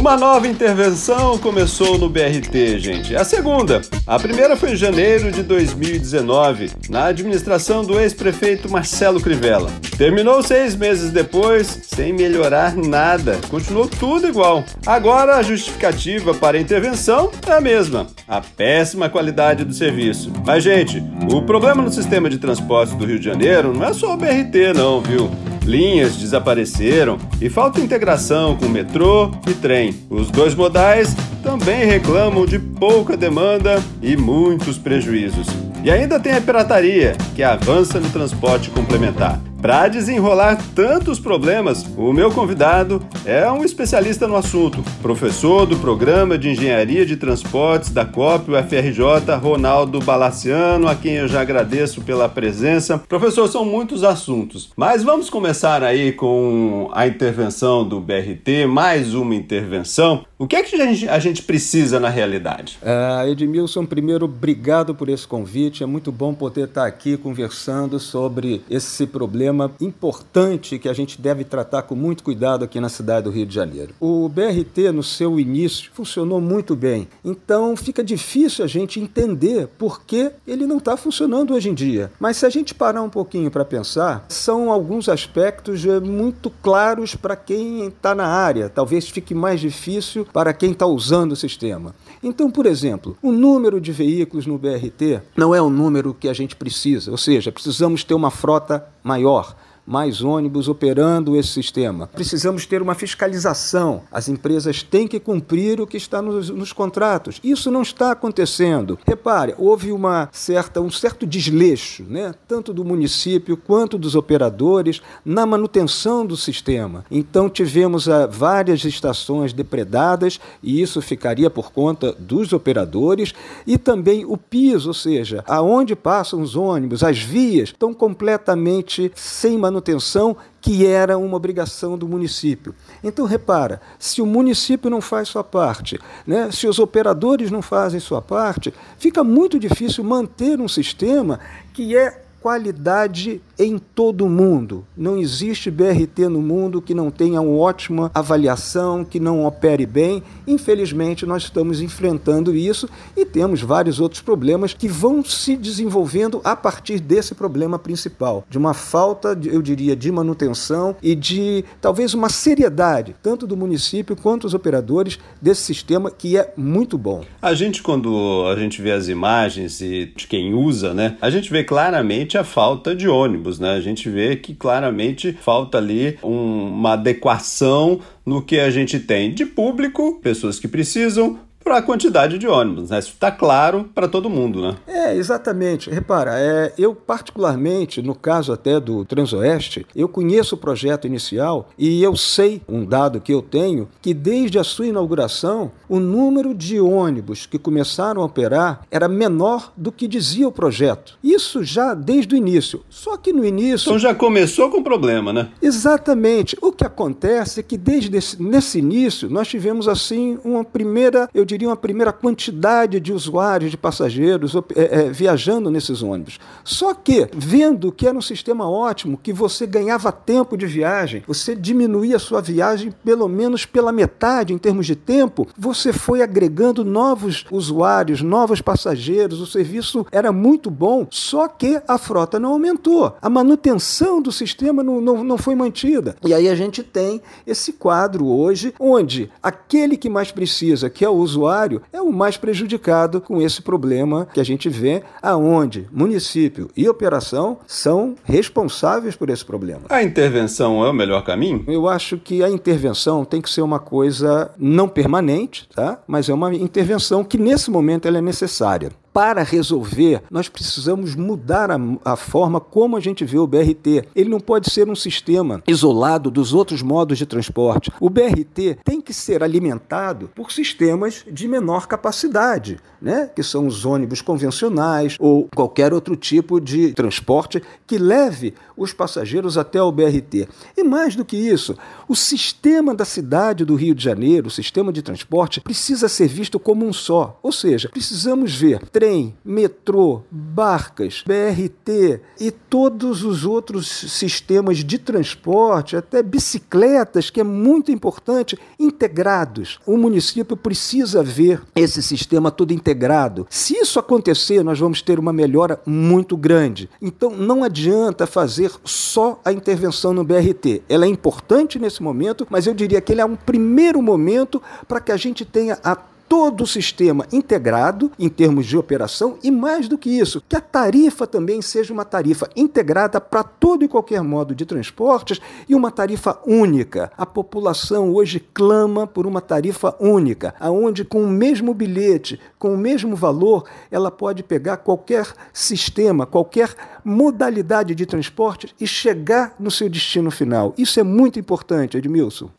Uma nova intervenção começou no BRT, gente. É a segunda. A primeira foi em janeiro de 2019, na administração do ex-prefeito Marcelo Crivella. Terminou seis meses depois, sem melhorar nada. Continuou tudo igual. Agora a justificativa para a intervenção é a mesma: a péssima qualidade do serviço. Mas, gente, o problema no sistema de transportes do Rio de Janeiro não é só o BRT, não, viu? Linhas desapareceram e falta integração com metrô e trem. Os dois modais também reclamam de pouca demanda e muitos prejuízos. E ainda tem a pirataria, que avança no transporte complementar. Para desenrolar tantos problemas, o meu convidado é um especialista no assunto, professor do programa de Engenharia de Transportes da COP UFRJ, Ronaldo Balaciano, a quem eu já agradeço pela presença. Professor, são muitos assuntos, mas vamos começar aí com a intervenção do BRT, mais uma intervenção. O que é que a gente, precisa na realidade? Uh, Edmilson, primeiro, obrigado por esse convite. É muito bom poder estar aqui conversando sobre esse problema importante que a gente deve tratar com muito cuidado aqui na cidade do Rio de Janeiro. O BRT, no seu início, funcionou muito bem. Então, fica difícil a gente entender por que ele não está funcionando hoje em dia. Mas se a gente parar um pouquinho para pensar, são alguns aspectos eh, muito claros para quem está na área. Talvez fique mais difícil para quem está usando o sistema. Então, por exemplo, o número de veículos no BRT não é o número que a gente precisa, ou seja, precisamos ter uma frota maior mais ônibus operando esse sistema. Precisamos ter uma fiscalização. As empresas têm que cumprir o que está nos, nos contratos. Isso não está acontecendo. Repare, houve uma certa, um certo desleixo, né? tanto do município quanto dos operadores, na manutenção do sistema. Então tivemos uh, várias estações depredadas, e isso ficaria por conta dos operadores, e também o piso, ou seja, aonde passam os ônibus, as vias, estão completamente sem manutenção manutenção que era uma obrigação do município. Então, repara, se o município não faz sua parte, né, se os operadores não fazem sua parte, fica muito difícil manter um sistema que é qualidade em todo o mundo. Não existe BRT no mundo que não tenha uma ótima avaliação, que não opere bem. Infelizmente, nós estamos enfrentando isso e temos vários outros problemas que vão se desenvolvendo a partir desse problema principal, de uma falta, eu diria, de manutenção e de talvez uma seriedade, tanto do município quanto dos operadores desse sistema que é muito bom. A gente, quando a gente vê as imagens e de quem usa, né, a gente vê claramente a falta de ônibus ônibus, né? A gente vê que claramente falta ali um, uma adequação no que a gente tem de público, pessoas que precisam, para a quantidade de ônibus, né? Isso está claro para todo mundo, né? É, exatamente. Repara, é, eu particularmente, no caso até do Transoeste, eu conheço o projeto inicial e eu sei, um dado que eu tenho, que desde a sua inauguração, o número de ônibus que começaram a operar era menor do que dizia o projeto. Isso já desde o início. Só que no início... Então já começou com problema, né? Exatamente. O que acontece é que desde esse, nesse início nós tivemos assim uma primeira, eu diria, uma primeira quantidade de usuários, de passageiros é, é, viajando nesses ônibus. Só que, vendo que era um sistema ótimo, que você ganhava tempo de viagem, você diminuía a sua viagem pelo menos pela metade em termos de tempo, você foi agregando novos usuários, novos passageiros, o serviço era muito bom, só que a frota não aumentou. A manutenção do sistema não, não, não foi mantida. E aí a gente tem esse quadro hoje, onde aquele que mais precisa, que é o usuário, usuário é o mais prejudicado com esse problema que a gente vê, aonde município e operação são responsáveis por esse problema. A intervenção é o melhor caminho? Eu acho que a intervenção tem que ser uma coisa não permanente, tá? mas é uma intervenção que nesse momento ela é necessária. Para resolver, nós precisamos mudar a, a, forma como a gente vê o BRT. Ele não pode ser um sistema isolado dos outros modos de transporte. O BRT tem que ser alimentado por sistemas de menor capacidade, né? que são os ônibus convencionais ou qualquer outro tipo de transporte que leve os passageiros até o BRT. E mais do que isso, o sistema da cidade do Rio de Janeiro, o sistema de transporte, precisa ser visto como um só. Ou seja, precisamos ver trem, metrô, barcas, BRT e todos os outros sistemas de transporte, até bicicletas, que é muito importante, integrados. O município precisa ver esse sistema todo integrado. Se isso acontecer, nós vamos ter uma melhora muito grande. Então não adianta fazer só a intervenção no BRT. Ela é importante nesse momento, mas eu diria que ele é um primeiro momento para que a gente tenha a todo o sistema integrado em termos de operação e, mais do que isso, que a tarifa também seja uma tarifa integrada para todo e qualquer modo de transportes e uma tarifa única. A população hoje clama por uma tarifa única, aonde com o mesmo bilhete, com o mesmo valor, ela pode pegar qualquer sistema, qualquer modalidade de transporte e chegar no seu destino final. Isso é muito importante, Edmilson.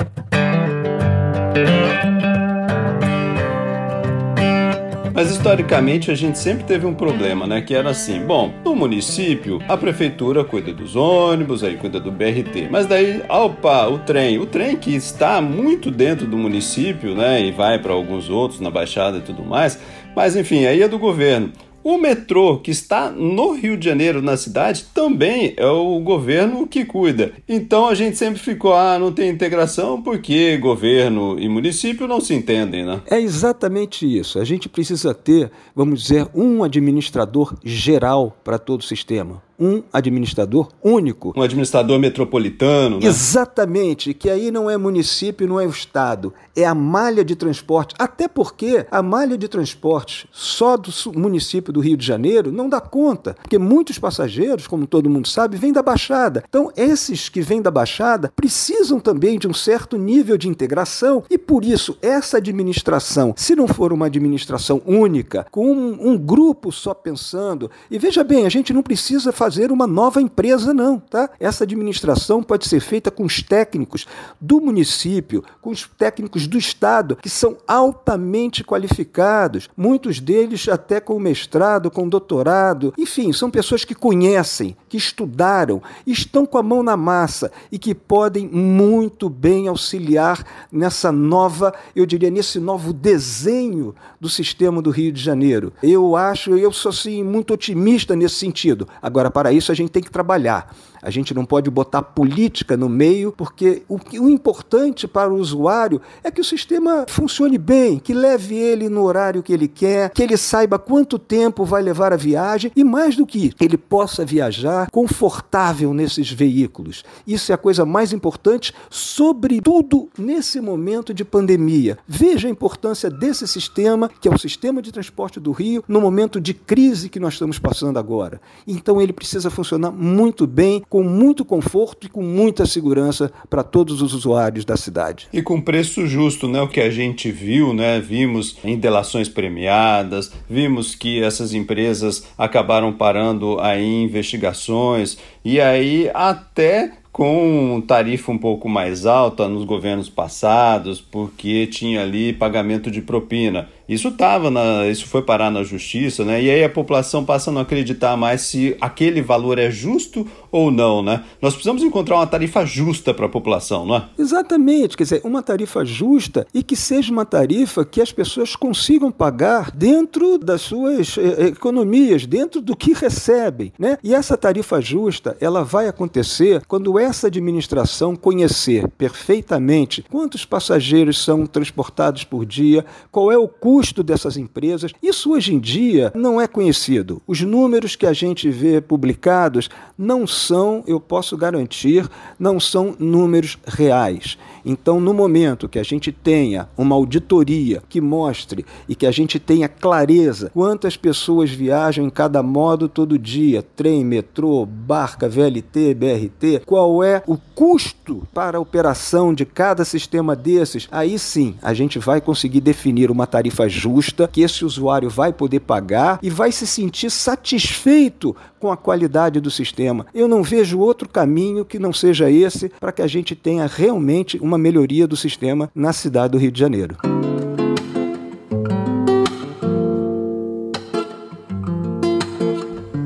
Mas historicamente a gente sempre teve um problema, né? Que era assim: bom, no município a prefeitura cuida dos ônibus, aí cuida do BRT. Mas daí, opa, o trem. O trem que está muito dentro do município, né? E vai para alguns outros na Baixada e tudo mais. Mas enfim, aí é do governo. O metrô que está no Rio de Janeiro, na cidade, também é o governo que cuida. Então a gente sempre ficou, ah, não tem integração porque governo e município não se entendem, né? É exatamente isso. A gente precisa ter, vamos dizer, um administrador geral para todo o sistema um administrador único. Um administrador metropolitano, né? Exatamente, que aí não é município, não é o Estado, é a malha de transporte. Até porque a malha de transporte só do município do Rio de Janeiro não dá conta, porque muitos passageiros, como todo mundo sabe, vêm da Baixada. Então, esses que vêm da Baixada precisam também de um certo nível de integração e, por isso, essa administração, se não for uma administração única, com um, um grupo só pensando, e veja bem, a gente não precisa fazer fazer uma nova empresa, não, tá? Essa administração pode ser feita com os técnicos do município, com os técnicos do Estado, que são altamente qualificados, muitos deles até com mestrado, com doutorado, enfim, são pessoas que conhecem, que estudaram, estão com a mão na massa e que podem muito bem auxiliar nessa nova, eu diria, nesse novo desenho do sistema do Rio de Janeiro. Eu acho, eu sou assim muito otimista nesse sentido. Agora, para isso a gente tem que trabalhar. A gente não pode botar política no meio, porque o, o importante para o usuário é que o sistema funcione bem, que leve ele no horário que ele quer, que ele saiba quanto tempo vai levar a viagem e, mais do que ele possa viajar confortável nesses veículos. Isso é a coisa mais importante, sobretudo nesse momento de pandemia. Veja a importância desse sistema, que é o sistema de transporte do Rio, no momento de crise que nós estamos passando agora. Então, ele precisa funcionar muito bem com muito conforto e com muita segurança para todos os usuários da cidade. E com preço justo, né? O que a gente viu, né? Vimos em delações premiadas, vimos que essas empresas acabaram parando aí investigações e aí até com tarifa um pouco mais alta nos governos passados, porque tinha ali pagamento de propina. Isso tava na, isso foi parar na justiça, né? E aí a população passa a não acreditar mais se aquele valor é justo ou não, né? Nós precisamos encontrar uma tarifa justa para a população, não é? Exatamente, quer dizer, uma tarifa justa e que seja uma tarifa que as pessoas consigam pagar dentro das suas eh, economias, dentro do que recebem, né? E essa tarifa justa, ela vai acontecer quando essa administração conhecer perfeitamente quantos passageiros são transportados por dia, qual é o custo custo dessas empresas. Isso hoje em dia não é conhecido. Os números que a gente vê publicados não são, eu posso garantir, não são números reais. Então, no momento que a gente tenha uma auditoria que mostre e que a gente tenha clareza quantas pessoas viajam em cada modo todo dia, trem, metrô, barca, VLT, BRT, qual é o custo para a operação de cada sistema desses, aí sim a gente vai conseguir definir uma tarifa tarifa justa, que esse usuário vai poder pagar e vai se sentir satisfeito com a qualidade do sistema. Eu não vejo outro caminho que não seja esse para que a gente tenha realmente uma melhoria do sistema na cidade do Rio de Janeiro.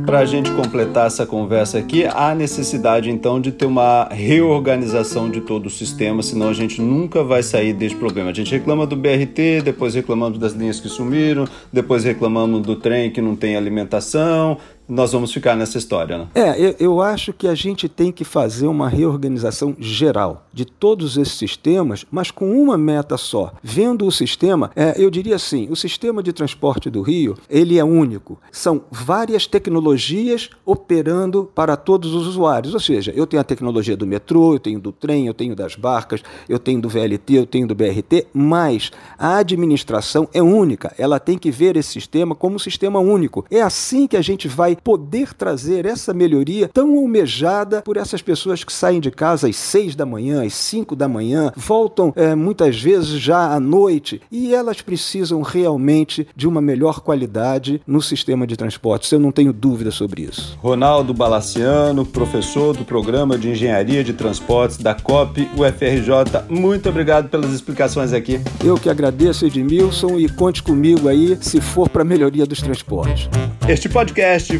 Para a gente completar essa conversa aqui, há necessidade então de ter uma reorganização de todo o sistema, senão a gente nunca vai sair desse problema. A gente reclama do BRT, depois reclamamos das linhas que sumiram, depois reclamamos do trem que não tem alimentação, nós vamos ficar nessa história. Né? É, eu, eu, acho que a gente tem que fazer uma reorganização geral de todos esses sistemas, mas com uma meta só. Vendo o sistema, é, eu diria assim, o sistema de transporte do Rio, ele é único. São várias tecnologias operando para todos os usuários. Ou seja, eu tenho a tecnologia do metrô, eu tenho do trem, eu tenho das barcas, eu tenho do VLT, eu tenho do BRT, mas a administração é única. Ela tem que ver esse sistema como um sistema único. É assim que a gente vai poder trazer essa melhoria tão almejada por essas pessoas que saem de casa às seis da manhã, às cinco da manhã, voltam é, muitas vezes já à noite e elas precisam realmente de uma melhor qualidade no sistema de transporte. Eu não tenho dúvida sobre isso. Ronaldo Balaciano, professor do programa de Engenharia de Transportes da COP UFRJ, muito obrigado pelas explicações aqui. Eu que agradeço, Edmilson, e conte comigo aí se for para a melhoria dos transportes. Este podcast